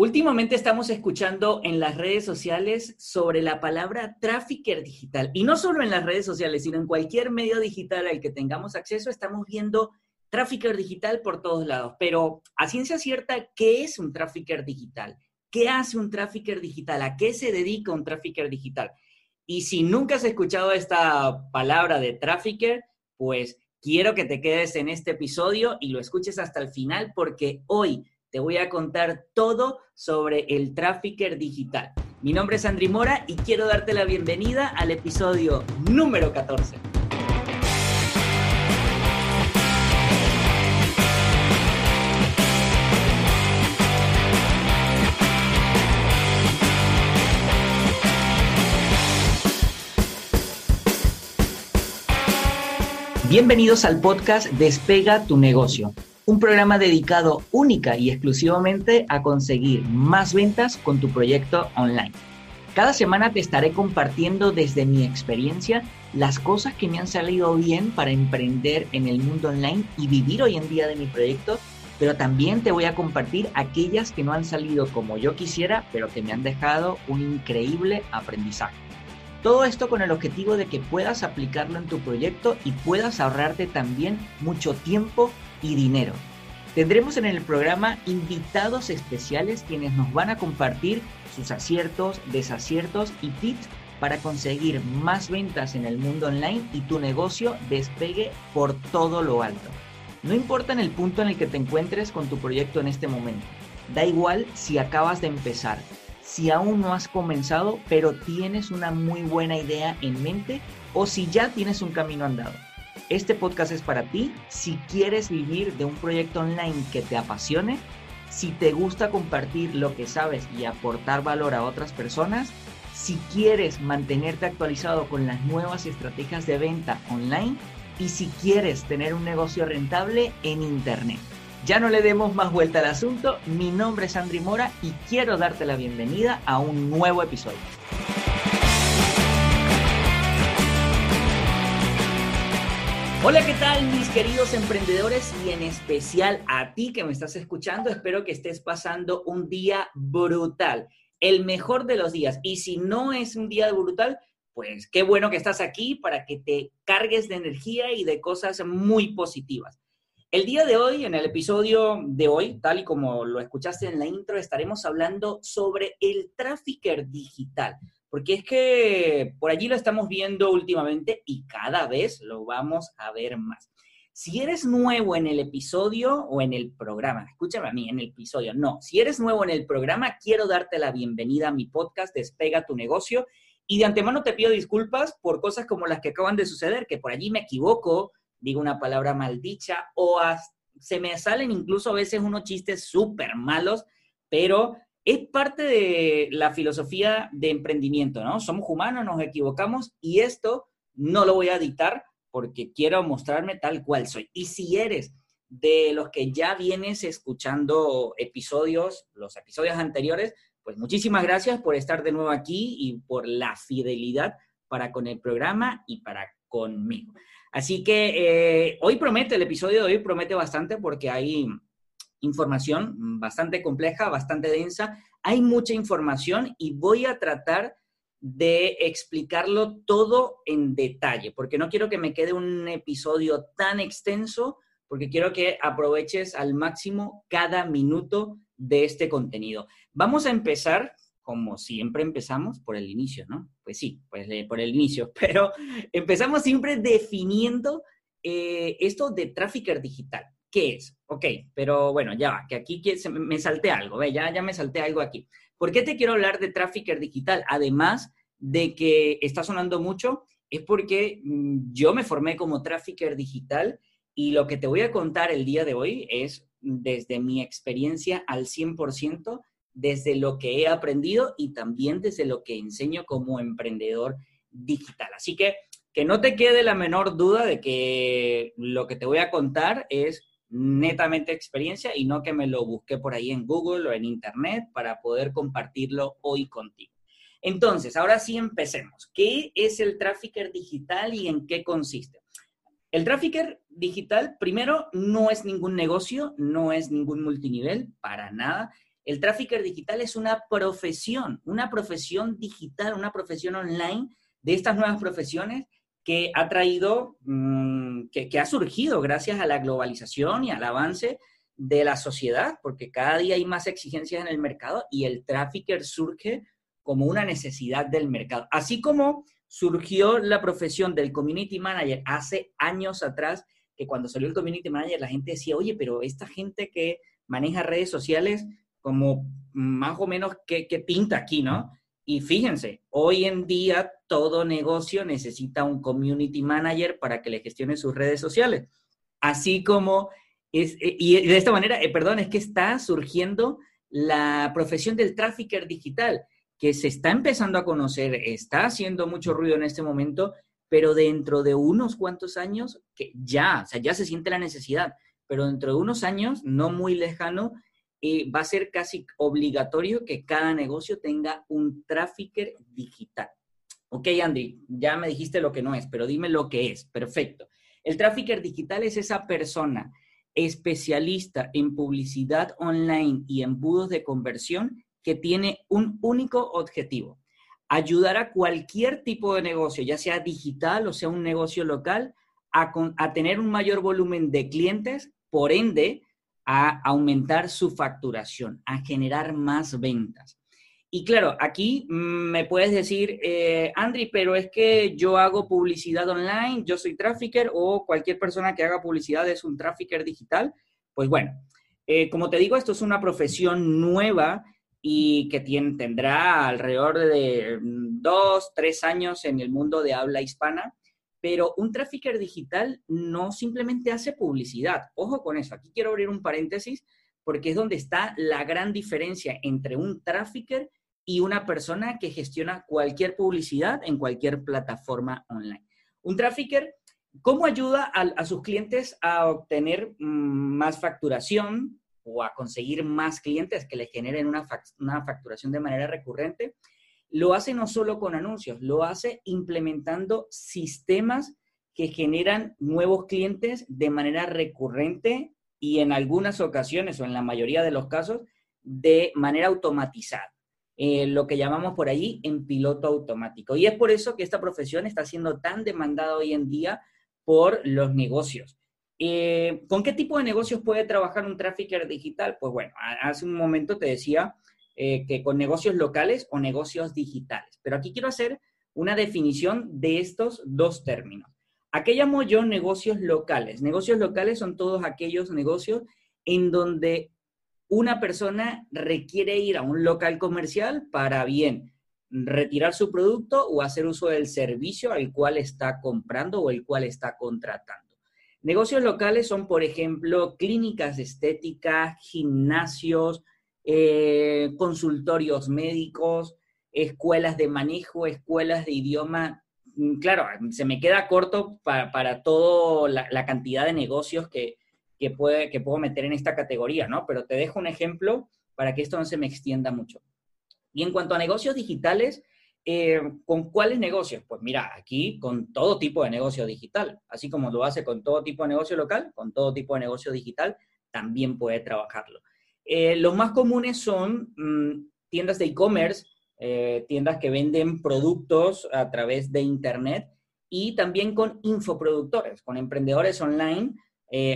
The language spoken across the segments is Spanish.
Últimamente estamos escuchando en las redes sociales sobre la palabra trafficker digital. Y no solo en las redes sociales, sino en cualquier medio digital al que tengamos acceso, estamos viendo trafficker digital por todos lados. Pero a ciencia cierta, ¿qué es un trafficker digital? ¿Qué hace un trafficker digital? ¿A qué se dedica un trafficker digital? Y si nunca has escuchado esta palabra de trafficker, pues quiero que te quedes en este episodio y lo escuches hasta el final porque hoy te voy a contar todo sobre el trafficker digital. Mi nombre es Andri Mora y quiero darte la bienvenida al episodio número 14. Bienvenidos al podcast Despega tu negocio un programa dedicado única y exclusivamente a conseguir más ventas con tu proyecto online. Cada semana te estaré compartiendo desde mi experiencia las cosas que me han salido bien para emprender en el mundo online y vivir hoy en día de mi proyecto, pero también te voy a compartir aquellas que no han salido como yo quisiera, pero que me han dejado un increíble aprendizaje. Todo esto con el objetivo de que puedas aplicarlo en tu proyecto y puedas ahorrarte también mucho tiempo y dinero. Tendremos en el programa invitados especiales quienes nos van a compartir sus aciertos, desaciertos y tips para conseguir más ventas en el mundo online y tu negocio despegue por todo lo alto. No importa en el punto en el que te encuentres con tu proyecto en este momento. Da igual si acabas de empezar, si aún no has comenzado, pero tienes una muy buena idea en mente o si ya tienes un camino andado. Este podcast es para ti si quieres vivir de un proyecto online que te apasione, si te gusta compartir lo que sabes y aportar valor a otras personas, si quieres mantenerte actualizado con las nuevas estrategias de venta online y si quieres tener un negocio rentable en Internet. Ya no le demos más vuelta al asunto, mi nombre es Andri Mora y quiero darte la bienvenida a un nuevo episodio. Hola, ¿qué tal mis queridos emprendedores y en especial a ti que me estás escuchando? Espero que estés pasando un día brutal, el mejor de los días. Y si no es un día brutal, pues qué bueno que estás aquí para que te cargues de energía y de cosas muy positivas. El día de hoy, en el episodio de hoy, tal y como lo escuchaste en la intro, estaremos hablando sobre el trafficker digital porque es que por allí lo estamos viendo últimamente y cada vez lo vamos a ver más. Si eres nuevo en el episodio o en el programa, escúchame a mí, en el episodio, no, si eres nuevo en el programa, quiero darte la bienvenida a mi podcast Despega tu negocio y de antemano te pido disculpas por cosas como las que acaban de suceder, que por allí me equivoco, digo una palabra maldicha o se me salen incluso a veces unos chistes súper malos, pero es parte de la filosofía de emprendimiento, ¿no? Somos humanos, nos equivocamos y esto no lo voy a dictar porque quiero mostrarme tal cual soy. Y si eres de los que ya vienes escuchando episodios, los episodios anteriores, pues muchísimas gracias por estar de nuevo aquí y por la fidelidad para con el programa y para conmigo. Así que eh, hoy promete, el episodio de hoy promete bastante porque hay información bastante compleja, bastante densa. Hay mucha información y voy a tratar de explicarlo todo en detalle, porque no quiero que me quede un episodio tan extenso, porque quiero que aproveches al máximo cada minuto de este contenido. Vamos a empezar, como siempre empezamos, por el inicio, ¿no? Pues sí, pues por el inicio, pero empezamos siempre definiendo eh, esto de trafficker digital. ¿Qué es? Ok, pero bueno, ya va, que aquí me salté algo, ¿ve? Ya, ya me salté algo aquí. ¿Por qué te quiero hablar de trafficker digital? Además de que está sonando mucho, es porque mm, yo me formé como trafficker digital y lo que te voy a contar el día de hoy es desde mi experiencia al 100%, desde lo que he aprendido y también desde lo que enseño como emprendedor digital. Así que que no te quede la menor duda de que lo que te voy a contar es netamente experiencia y no que me lo busqué por ahí en Google o en Internet para poder compartirlo hoy contigo. Entonces, ahora sí empecemos. ¿Qué es el trafficker digital y en qué consiste? El trafficker digital, primero, no es ningún negocio, no es ningún multinivel, para nada. El trafficker digital es una profesión, una profesión digital, una profesión online de estas nuevas profesiones que ha traído, mm, que, ha surgido gracias a la globalización y al avance de la sociedad, porque cada día hay más exigencias en el mercado y el trafficker surge como una necesidad del mercado. Así como surgió la profesión del community manager hace años atrás, que cuando salió el community manager la gente decía, oye, pero esta gente que maneja redes sociales, como más o menos, ¿qué, qué pinta aquí, no? Y fíjense, hoy en día todo negocio necesita un community manager para que le gestione sus redes sociales. Así como, es, eh, y de esta manera, eh, perdón, es que está surgiendo la profesión del trafficker digital que se está empezando a conocer, está haciendo mucho ruido en este momento, pero dentro de unos cuantos años, que ya, o sea, ya se siente la necesidad, pero dentro de unos años, no muy lejano, eh, va a ser casi obligatorio que cada negocio tenga un trafficker digital. Ok, Andy, ya me dijiste lo que no es, pero dime lo que es. Perfecto. El trafficker digital es esa persona especialista en publicidad online y embudos de conversión que tiene un único objetivo, ayudar a cualquier tipo de negocio, ya sea digital o sea un negocio local, a, tener un mayor volumen de clientes, por ende, a aumentar su facturación, a generar más ventas. Y claro, aquí mm, me puedes decir, eh, Andri, pero es que yo hago publicidad online, yo soy trafficker o cualquier persona que haga publicidad es un trafficker digital. Pues bueno, eh, como te digo, esto es una profesión nueva y que tendrá alrededor de mm, dos, tres años en el mundo de habla hispana, pero un trafficker digital no simplemente hace publicidad. Ojo con eso, aquí quiero abrir un paréntesis porque es donde está la gran diferencia entre un trafficker y una persona que gestiona cualquier publicidad en cualquier plataforma online. Un trafficker, ¿cómo ayuda a, sus clientes a obtener mm, más facturación, o a conseguir más clientes que le generen una facturación de manera recurrente, lo hace no solo con anuncios, lo hace implementando sistemas que generan nuevos clientes de manera recurrente y en algunas ocasiones o en la mayoría de los casos de manera automatizada. Eh, lo que llamamos por allí en piloto automático. Y es por eso que esta profesión está siendo tan demandada hoy en día por los negocios. Eh, ¿Con qué tipo de negocios puede trabajar un trafficker digital? Pues bueno, hace un momento te decía eh, que con negocios locales o negocios digitales, pero aquí quiero hacer una definición de estos dos términos. ¿A qué llamo yo negocios locales? Negocios locales son todos aquellos negocios en donde una persona requiere ir a un local comercial para bien retirar su producto o hacer uso del servicio al cual está comprando o el cual está contratando. Negocios locales son, por ejemplo, clínicas estéticas, gimnasios, eh, consultorios médicos, escuelas de manejo, escuelas de idioma. Mm, claro, se me queda corto para, toda la, cantidad de negocios que, puede, que puedo meter en esta categoría, ¿no? Pero te dejo un ejemplo para que esto no se me extienda mucho. Y en cuanto a negocios digitales, eh, ¿Con cuáles negocios? Pues mira, aquí con todo tipo de negocio digital, así como lo hace con todo tipo de negocio local, con todo tipo de negocio digital, también puede trabajarlo. Eh, los más comunes son mm, tiendas de e-commerce, eh, tiendas que venden productos a través de Internet y también con infoproductores, con emprendedores online,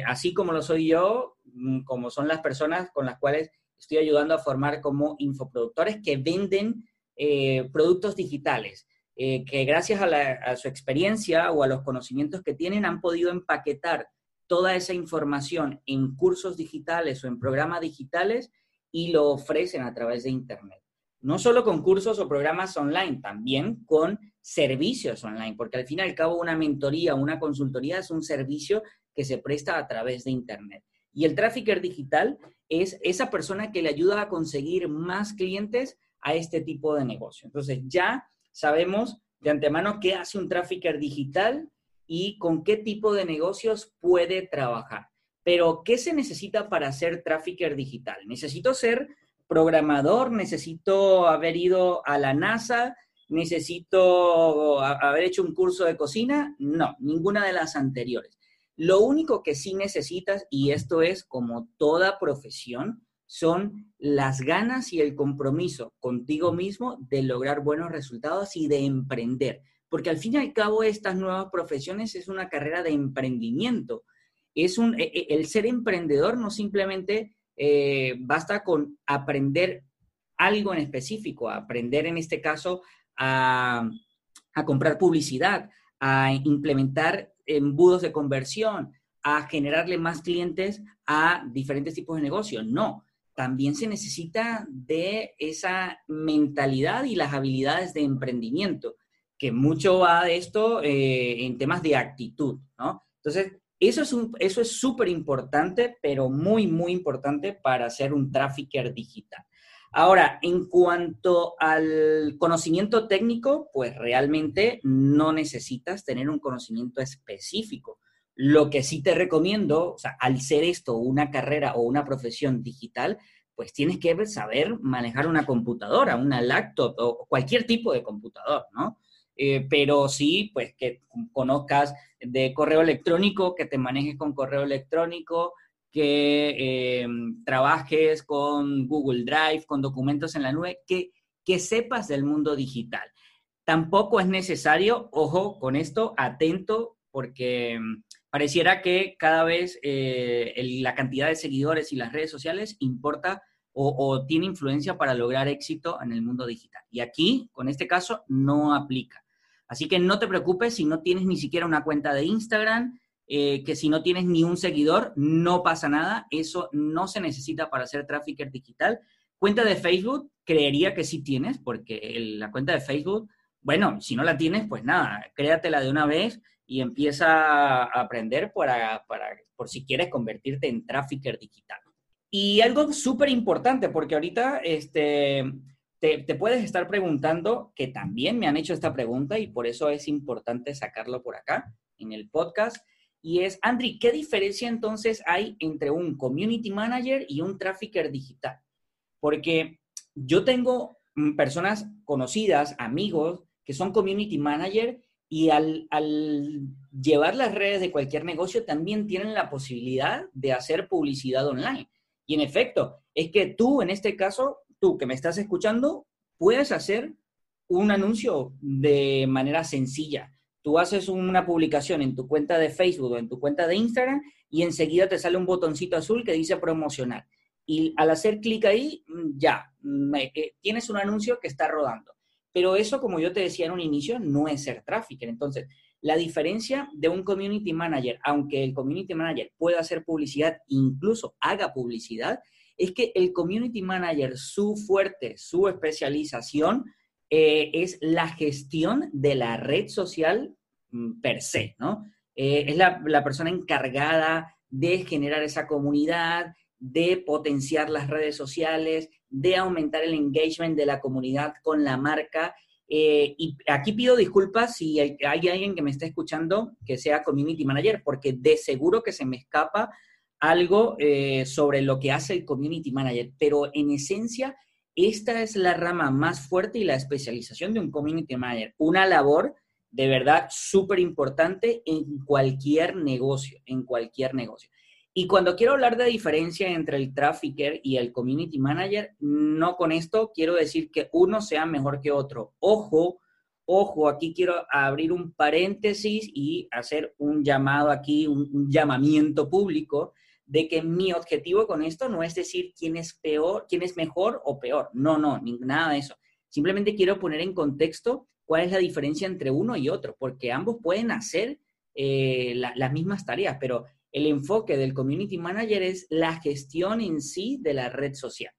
así como lo soy yo, mm, como son las personas con las cuales estoy ayudando a formar como infoproductores que venden eh, productos digitales, eh, que gracias a, su experiencia o a los conocimientos que tienen han podido empaquetar toda esa información en cursos digitales o en programas digitales y lo ofrecen a través de Internet. No solo con cursos o programas online, también con servicios online, porque al fin y al cabo una mentoría, una consultoría es un servicio que se presta a través de Internet. Y el trafficker digital es esa persona que le ayuda a conseguir más clientes a este tipo de negocio. Entonces ya sabemos de antemano qué hace un trafficker digital y con qué tipo de negocios puede trabajar. Pero, ¿qué se necesita para ser trafficker digital? ¿Necesito ser programador? ¿Necesito haber ido a la NASA? ¿Necesito haber hecho un curso de cocina? No, ninguna de las anteriores. Lo único que sí necesitas, y esto es como toda profesión, son las ganas y el compromiso contigo mismo de lograr buenos resultados y de emprender. Porque al fin y al cabo estas nuevas profesiones es una carrera de emprendimiento. Es un, e, e, el ser emprendedor no simplemente eh, basta con aprender algo en específico, aprender en este caso a, a comprar publicidad, a implementar embudos de conversión, a generarle más clientes a diferentes tipos de negocios. No, también se necesita de esa mentalidad y las habilidades de emprendimiento, que mucho va de esto eh, en temas de actitud, ¿no? Entonces, eso es es súper importante, pero muy, muy importante para ser un trafficker digital. Ahora, en cuanto al conocimiento técnico, pues realmente no necesitas tener un conocimiento específico. Lo que sí te recomiendo, o sea, al ser esto una carrera o una profesión digital, pues tienes que saber manejar una computadora, una laptop o cualquier tipo de computador, ¿no? Eh, pero sí, pues que conozcas de correo electrónico, que te manejes con correo electrónico, que eh, trabajes con Google Drive, con documentos en la nube, que, que sepas del mundo digital. Tampoco es necesario, ojo con esto, atento, porque pareciera que cada vez eh, la cantidad de seguidores y las redes sociales importa o, tiene influencia para lograr éxito en el mundo digital. Y aquí, con este caso, no aplica. Así que no te preocupes si no tienes ni siquiera una cuenta de Instagram, eh, que si no tienes ni un seguidor, no pasa nada. Eso no se necesita para ser trafficker digital. Cuenta de Facebook, creería que sí tienes, porque la cuenta de Facebook, bueno, si no la tienes, pues nada, créatela de una vez y empieza a aprender para, por si quieres convertirte en trafficker digital. Y algo súper importante, porque ahorita este, te, puedes estar preguntando, que también me han hecho esta pregunta y por eso es importante sacarlo por acá en el podcast, y es, Andri, ¿qué diferencia entonces hay entre un community manager y un trafficker digital? Porque yo tengo mm, personas conocidas, amigos, que son community manager y al, llevar las redes de cualquier negocio también tienen la posibilidad de hacer publicidad online. Y en efecto, es que tú, en este caso, tú que me estás escuchando, puedes hacer un anuncio de manera sencilla. Tú haces una publicación en tu cuenta de Facebook o en tu cuenta de Instagram y enseguida te sale un botoncito azul que dice promocionar. Y al hacer clic ahí, mm, ya, eh, tienes un anuncio que está rodando. Pero eso, como yo te decía en un inicio, no es ser trafficker. Entonces, la diferencia de un community manager, aunque el community manager pueda hacer publicidad, incluso haga publicidad, es que el community manager, su fuerte, su especialización, eh, es la gestión de la red social mm, per se, ¿no? Eh, es la, persona encargada de generar esa comunidad, de potenciar las redes sociales, de aumentar el engagement de la comunidad con la marca. Eh, y aquí pido disculpas si hay, alguien que me está escuchando que sea community manager, porque de seguro que se me escapa algo eh, sobre lo que hace el community manager, pero en esencia, esta es la rama más fuerte y la especialización de un community manager, una labor de verdad súper importante en cualquier negocio, en cualquier negocio. Y cuando quiero hablar de diferencia entre el trafficker y el community manager, no con esto quiero decir que uno sea mejor que otro. Ojo, ojo, aquí quiero abrir un paréntesis y hacer un llamado aquí, un, llamamiento público de que mi objetivo con esto no es decir quién es peor, quién es mejor o peor. No, no, nada de eso. Simplemente quiero poner en contexto cuál es la diferencia entre uno y otro, porque ambos pueden hacer eh, las mismas tareas, pero el enfoque del community manager es la gestión en sí de la red social.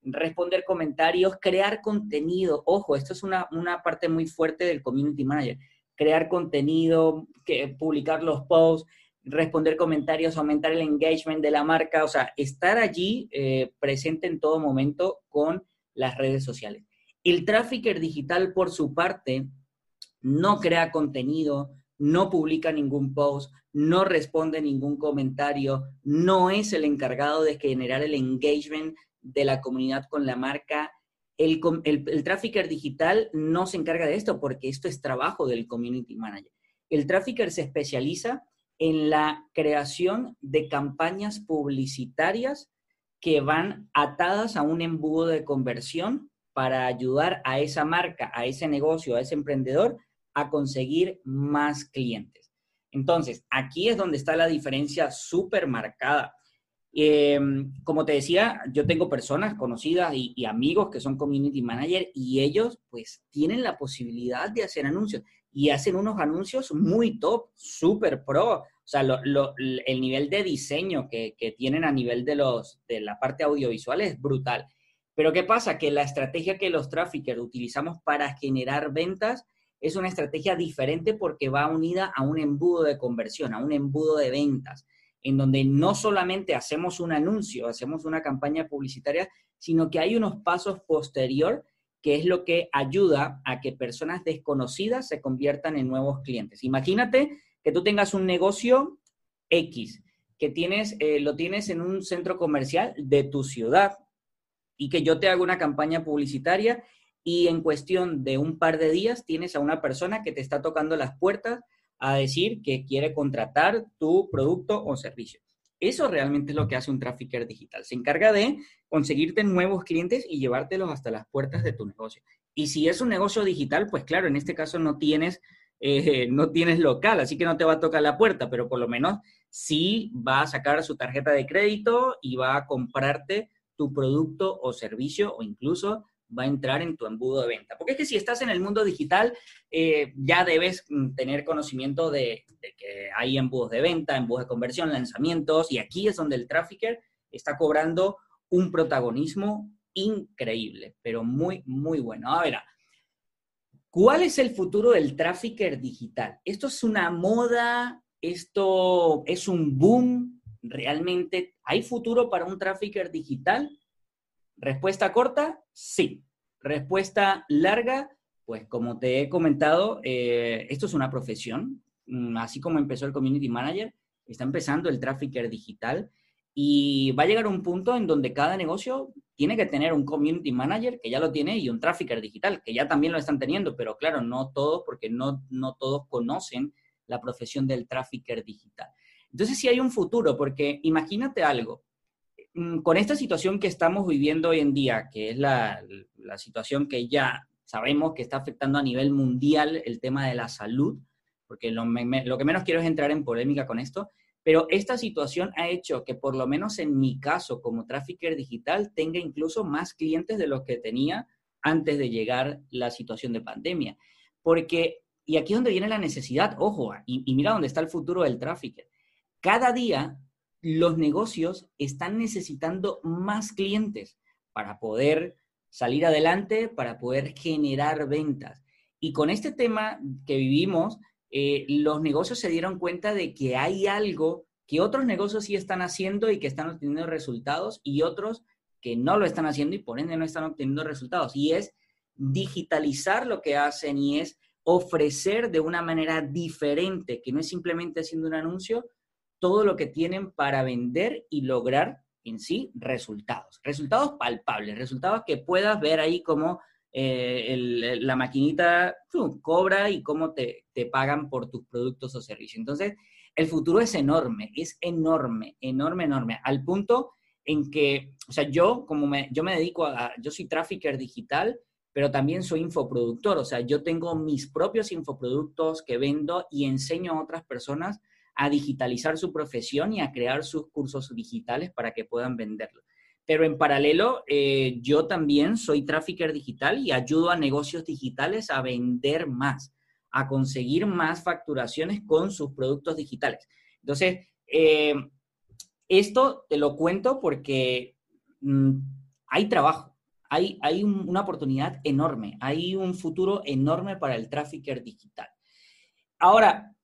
Responder comentarios, crear contenido. Ojo, esto es una, parte muy fuerte del community manager. Crear contenido, que, publicar los posts, responder comentarios, aumentar el engagement de la marca, o sea, estar allí eh, presente en todo momento con las redes sociales. El trafficker digital, por su parte, no crea contenido, no publica ningún post, no responde ningún comentario, no es el encargado de generar el engagement de la comunidad con la marca. El, el, trafficker digital no se encarga de esto porque esto es trabajo del community manager. El trafficker se especializa en la creación de campañas publicitarias que van atadas a un embudo de conversión para ayudar a esa marca, a ese negocio, a ese emprendedor a conseguir más clientes. Entonces, aquí es donde está la diferencia súper marcada. Em, como te decía, yo tengo personas conocidas y, y, amigos que son community manager y ellos pues tienen la posibilidad de hacer anuncios y hacen unos anuncios muy top, súper pro. O sea, el nivel de diseño que, que, tienen a nivel de, los, de la parte audiovisual es brutal. Pero ¿qué pasa? Que la estrategia que los traffickers utilizamos para generar ventas es una estrategia diferente porque va unida a un embudo de conversión, a un embudo de ventas, en donde no solamente hacemos un anuncio, hacemos una campaña publicitaria, sino que hay unos pasos posterior que es lo que ayuda a que personas desconocidas se conviertan en nuevos clientes. Imagínate que tú tengas un negocio X, que tienes, eh, lo tienes en un centro comercial de tu ciudad y que yo te hago una campaña publicitaria y en cuestión de un par de días tienes a una persona que te está tocando las puertas a decir que quiere contratar tu producto o servicio. Eso realmente es lo que hace un trafficker digital. Se encarga de conseguirte nuevos clientes y llevártelos hasta las puertas de tu negocio. Y si es un negocio digital, pues claro, en este caso no tienes, eh, no tienes local, así que no te va a tocar la puerta, pero por lo menos sí va a sacar su tarjeta de crédito y va a comprarte tu producto o servicio o incluso va a entrar en tu embudo de venta. Porque es que si estás en el mundo digital, eh, ya debes mm, tener conocimiento de, que hay embudos de venta, embudos de conversión, lanzamientos, y aquí es donde el trafficker está cobrando un protagonismo increíble, pero muy, muy bueno. A ver, ¿cuál es el futuro del trafficker digital? ¿Esto es una moda? ¿Esto es un boom? ¿Realmente hay futuro para un trafficker digital? Respuesta corta, sí. Respuesta larga, pues como te he comentado, eh, esto es una profesión. Mm, así como empezó el Community Manager, está empezando el trafficker digital y va a llegar un punto en donde cada negocio tiene que tener un Community Manager, que ya lo tiene, y un trafficker digital, que ya también lo están teniendo, pero claro, no todos, porque no, no todos conocen la profesión del trafficker digital. Entonces sí hay un futuro, porque imagínate algo, Mm, con esta situación que estamos viviendo hoy en día, que es la, situación que ya sabemos que está afectando a nivel mundial el tema de la salud, porque lo, que menos quiero es entrar en polémica con esto, pero esta situación ha hecho que por lo menos en mi caso como trafficker digital tenga incluso más clientes de los que tenía antes de llegar la situación de pandemia. Porque, y aquí es donde viene la necesidad, ojo, y, mira dónde está el futuro del trafficker. Cada día los negocios están necesitando más clientes para poder salir adelante, para poder generar ventas. Y con este tema que vivimos, eh, los negocios se dieron cuenta de que hay algo que otros negocios sí están haciendo y que están obteniendo resultados y otros que no lo están haciendo y por ende no están obteniendo resultados. Y es digitalizar lo que hacen y es ofrecer de una manera diferente, que no es simplemente haciendo un anuncio, todo lo que tienen para vender y lograr en sí resultados. Resultados palpables, resultados que puedas ver ahí como eh, la maquinita cobra y cómo te, te pagan por tus productos o servicios. Entonces, el futuro es enorme, es enorme, enorme, enorme, al punto en que, o sea, yo como me, yo me dedico a, yo soy trafficker digital, pero también soy infoproductor, o sea, yo tengo mis propios infoproductos que vendo y enseño a otras personas a digitalizar su profesión y a crear sus cursos digitales para que puedan venderlo. Pero en paralelo, eh, yo también soy trafficker digital y ayudo a negocios digitales a vender más, a conseguir más facturaciones con sus productos digitales. Entonces, eh, esto te lo cuento porque mm, hay trabajo, hay, hay una oportunidad enorme, hay un futuro enorme para el trafficker digital. Ahora,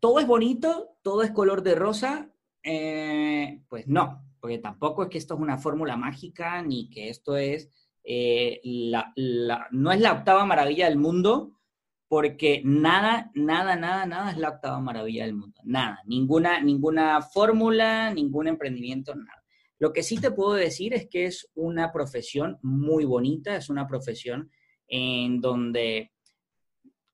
todo es bonito, todo es color de rosa, eh, pues no, porque tampoco es que esto es una fórmula mágica, ni que esto es, eh, la, no es la octava maravilla del mundo, porque nada, nada, nada, nada es la octava maravilla del mundo, nada, ninguna, ninguna fórmula, ningún emprendimiento, nada. Lo que sí te puedo decir es que es una profesión muy bonita, es una profesión en donde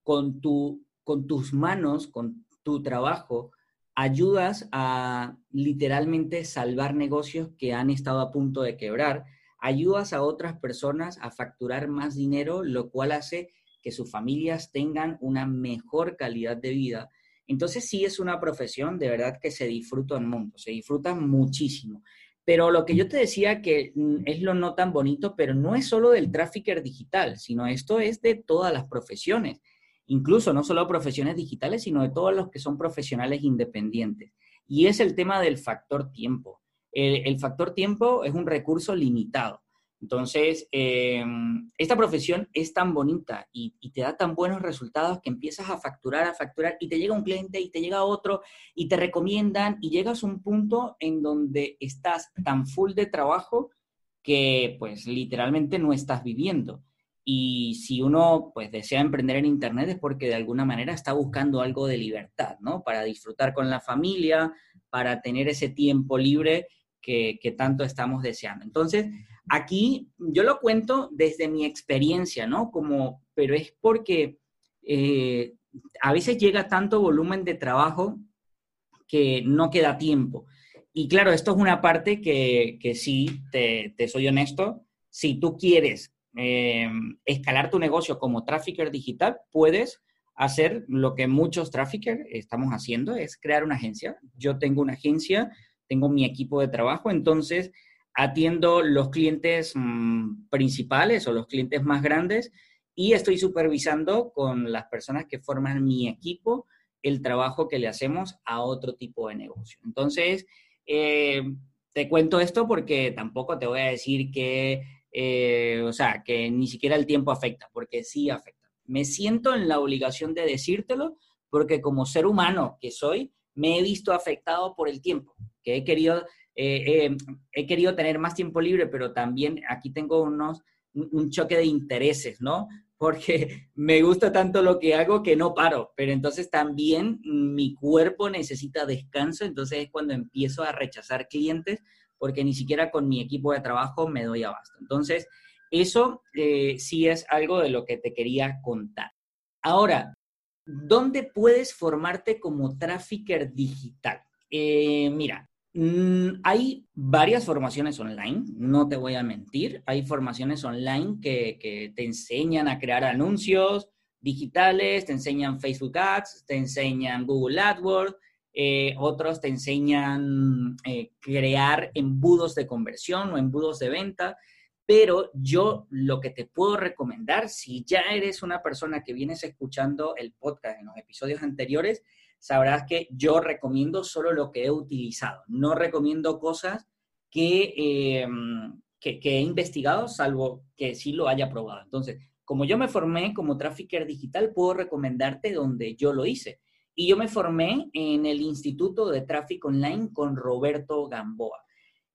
con, tu, con tus manos, con tu trabajo, ayudas a literalmente salvar negocios que han estado a punto de quebrar, ayudas a otras personas a facturar más dinero, lo cual hace que sus familias tengan una mejor calidad de vida. Entonces sí es una profesión de verdad que se disfruta en mundo, se disfruta muchísimo. Pero lo que yo te decía que mm, es lo no tan bonito, pero no es solo del trafficker digital, sino esto es de todas las profesiones. Incluso no solo profesiones digitales, sino de todos los que son profesionales independientes. Y es el tema del factor tiempo. el factor tiempo es un recurso limitado. Entonces, em, esta profesión es tan bonita y, te da tan buenos resultados que empiezas a facturar, a facturar y te llega un cliente y te llega otro y te recomiendan y llegas a un punto en donde estás tan full de trabajo que pues literalmente no estás viviendo. Y si uno pues desea emprender en Internet es porque de alguna manera está buscando algo de libertad, ¿no? Para disfrutar con la familia, para tener ese tiempo libre que, que tanto estamos deseando. Entonces, Aquí yo lo cuento desde mi experiencia, ¿no? Como, pero es porque eh, a veces llega tanto volumen de trabajo que no queda tiempo. Y claro, esto es una parte que, que sí, te, soy honesto, si tú quieres eh, escalar tu negocio como trafficker digital, puedes hacer lo que muchos traffickers estamos haciendo, es crear una agencia. Yo tengo una agencia, tengo mi equipo de trabajo, entonces atiendo los clientes mm, principales o los clientes más grandes y estoy supervisando con las personas que forman mi equipo el trabajo que le hacemos a otro tipo de negocio. Entonces, eh, te cuento esto porque tampoco te voy a decir que, eh, o sea, que ni siquiera el tiempo afecta, porque sí afecta. Me siento en la obligación de decírtelo porque como ser humano que soy, me he visto afectado por el tiempo, que he querido eh, eh, he querido tener más tiempo libre, pero también aquí tengo unos, un choque de intereses, ¿no? Porque me gusta tanto lo que hago que no paro, pero entonces también mi cuerpo necesita descanso, entonces es cuando empiezo a rechazar clientes porque ni siquiera con mi equipo de trabajo me doy abasto. Entonces, eso eh, sí es algo de lo que te quería contar. Ahora, ¿dónde puedes formarte como trafficker digital? mira, Mm, hay varias formaciones online, no te voy a mentir. Hay formaciones online que, te enseñan a crear anuncios digitales, te enseñan Facebook Ads, te enseñan Google AdWords, eh, otros te enseñan eh, crear embudos de conversión o embudos de venta. Pero yo lo que te puedo recomendar, si ya eres una persona que vienes escuchando el podcast en los episodios anteriores, sabrás que yo recomiendo solo lo que he utilizado. No recomiendo cosas eh, que, que, he investigado, salvo que sí lo haya probado. Entonces, como yo me formé como trafficker digital, puedo recomendarte donde yo lo hice. Y yo me formé en el Instituto de Tráfico Online con Roberto Gamboa.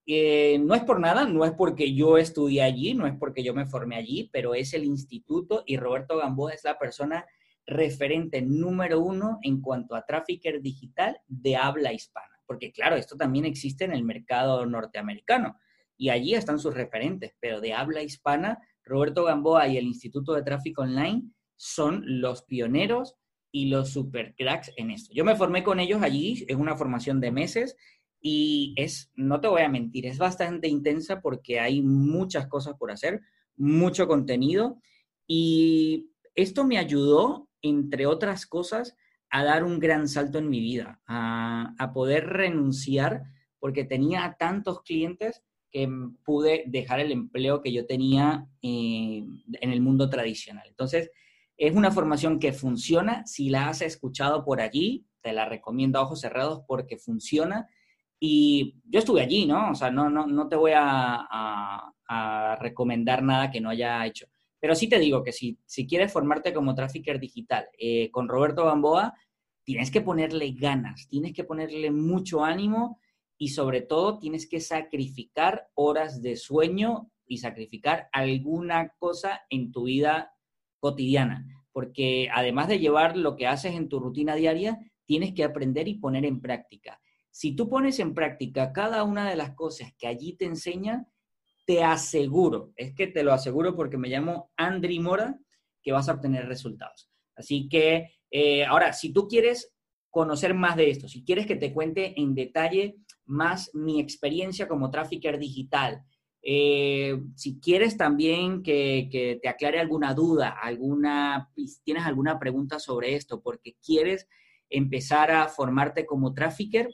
Eh, no es por nada, no es porque yo estudié allí, no es porque yo me formé allí, pero es el instituto y Roberto Gamboa es la persona referente número uno en cuanto a trafficker digital de habla hispana. Porque claro, esto también existe en el mercado norteamericano y allí están sus referentes, pero de habla hispana, Roberto Gamboa y el Instituto de Tráfico Online son los pioneros y los super cracks en esto. Yo me formé con ellos allí, es una formación de meses y es, no te voy a mentir, es bastante intensa porque hay muchas cosas por hacer, mucho contenido y esto me ayudó entre otras cosas, a dar un gran salto en mi vida, a, poder renunciar porque tenía tantos clientes que pude dejar el empleo que yo tenía eh, en el mundo tradicional. Entonces, es una formación que funciona. Si la has escuchado por allí, te la recomiendo a ojos cerrados porque funciona. Y yo estuve allí, ¿no? O sea, no, no, no te voy a recomendar nada que no haya hecho. Pero sí te digo que si, si quieres formarte como trafficker digital eh, con Roberto Gamboa, tienes que ponerle ganas, tienes que ponerle mucho ánimo y sobre todo tienes que sacrificar horas de sueño y sacrificar alguna cosa en tu vida cotidiana. Porque además de llevar lo que haces en tu rutina diaria, tienes que aprender y poner en práctica. Si tú pones en práctica cada una de las cosas que allí te enseñan, te aseguro, es que te lo aseguro porque me llamo Andri Mora, que vas a obtener resultados. Así que, eh, ahora, si tú quieres conocer más de esto, si quieres que te cuente en detalle más mi experiencia como trafficker digital, eh, si quieres también que, te aclare alguna duda, alguna, tienes alguna pregunta sobre esto, porque quieres empezar a formarte como trafficker,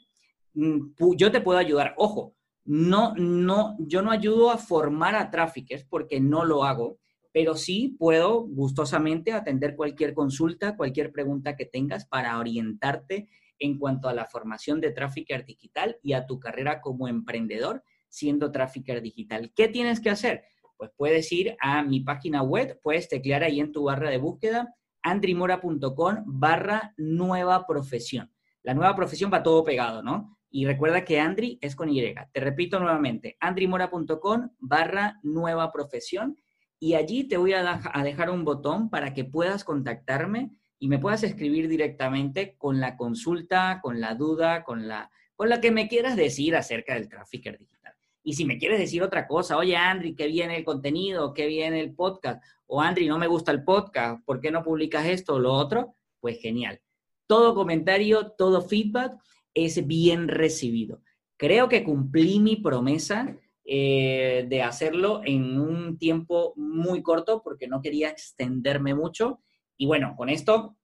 mm, yo te puedo ayudar. Ojo, no, no, yo no ayudo a formar a traffickers porque no lo hago, pero sí puedo gustosamente atender cualquier consulta, cualquier pregunta que tengas para orientarte en cuanto a la formación de trafficker digital y a tu carrera como emprendedor siendo trafficker digital. ¿Qué tienes que hacer? Pues puedes ir a mi página web, puedes teclear ahí en tu barra de búsqueda andrimora.com barra nueva profesión. La nueva profesión va todo pegado, ¿no? Y recuerda que Andri es con Y. Te repito nuevamente, andrimora.com barra nueva profesión y allí te voy a, dejar un botón para que puedas contactarme y me puedas escribir directamente con la consulta, con la duda, con la, con la que me quieras decir acerca del trafficker digital. Y si me quieres decir otra cosa, oye, Andri, qué viene el contenido, qué viene el podcast, o Andri, no me gusta el podcast, ¿por qué no publicas esto o lo otro? Pues genial. Todo comentario, todo feedback es bien recibido. Creo que cumplí mi promesa eh, de hacerlo en un tiempo muy corto porque no quería extenderme mucho. Y bueno, con esto,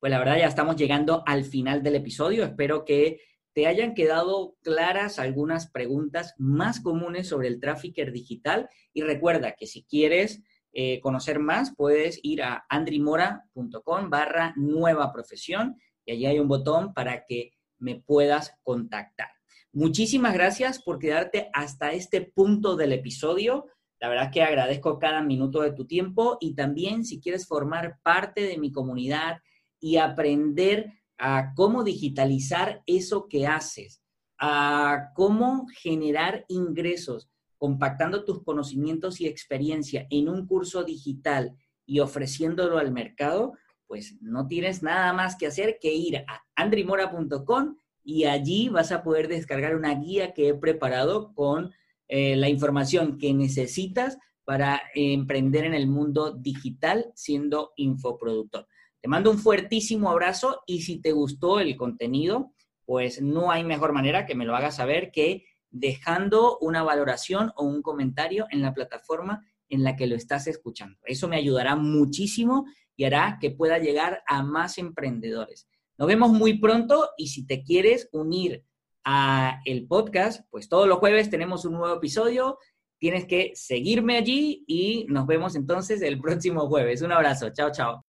pues la verdad ya estamos llegando al final del episodio. Espero que te hayan quedado claras algunas preguntas más comunes sobre el trafficker digital. Y recuerda que si quieres eh, conocer más, puedes ir a andrimora.com barra nueva profesión y allí hay un botón para que me puedas contactar. Muchísimas gracias por quedarte hasta este punto del episodio. La verdad que agradezco cada minuto de tu tiempo y también si quieres formar parte de mi comunidad y aprender a cómo digitalizar eso que haces, a cómo generar ingresos compactando tus conocimientos y experiencia en un curso digital y ofreciéndolo al mercado, pues no tienes nada más que hacer que ir a andrimora.com y allí vas a poder descargar una guía que he preparado con eh, la información que necesitas para emprender en el mundo digital siendo infoproductor. Te mando un fuertísimo abrazo y si te gustó el contenido, pues no hay mejor manera que me lo hagas saber que dejando una valoración o un comentario en la plataforma en la que lo estás escuchando. Eso me ayudará muchísimo y hará que pueda llegar a más emprendedores. Nos vemos muy pronto y si te quieres unir a el podcast, pues todos los jueves tenemos un nuevo episodio. Tienes que seguirme allí y nos vemos entonces el próximo jueves. Un abrazo. Chao, chao.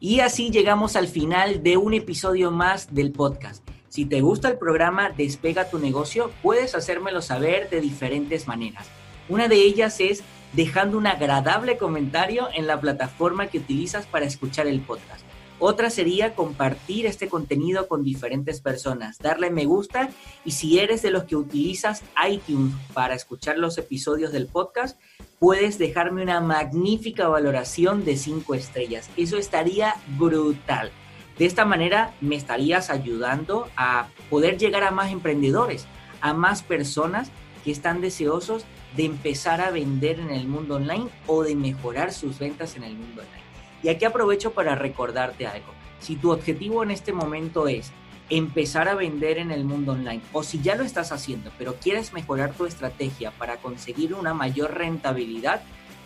Y así llegamos al final de un episodio más del podcast. Si te gusta el programa Despega tu negocio, puedes hacérmelo saber de diferentes maneras. Una de ellas es dejando un agradable comentario en la plataforma que utilizas para escuchar el podcast. Otra sería compartir este contenido con diferentes personas, darle me gusta y si eres de los que utilizas iTunes para escuchar los episodios del podcast, puedes dejarme una magnífica valoración de 5 estrellas. Eso estaría brutal. De esta manera me estarías ayudando a poder llegar a más emprendedores, a más personas que están deseosos de empezar a vender en el mundo online o de mejorar sus ventas en el mundo online. Y aquí aprovecho para recordarte algo. Si tu objetivo en este momento es empezar a vender en el mundo online o si ya lo estás haciendo pero quieres mejorar tu estrategia para conseguir una mayor rentabilidad,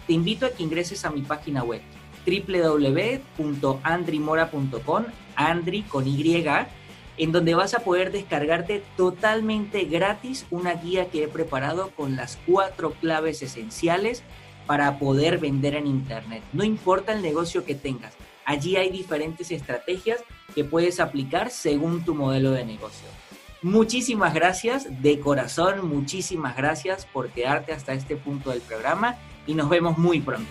te invito a que ingreses a mi página web www.andrimora.com, Andri con Y, en donde vas a poder descargarte totalmente gratis una guía que he preparado con las cuatro claves esenciales para poder vender en Internet. No importa el negocio que tengas, allí hay diferentes estrategias que puedes aplicar según tu modelo de negocio. Muchísimas gracias, de corazón, muchísimas gracias por quedarte hasta este punto del programa y nos vemos muy pronto.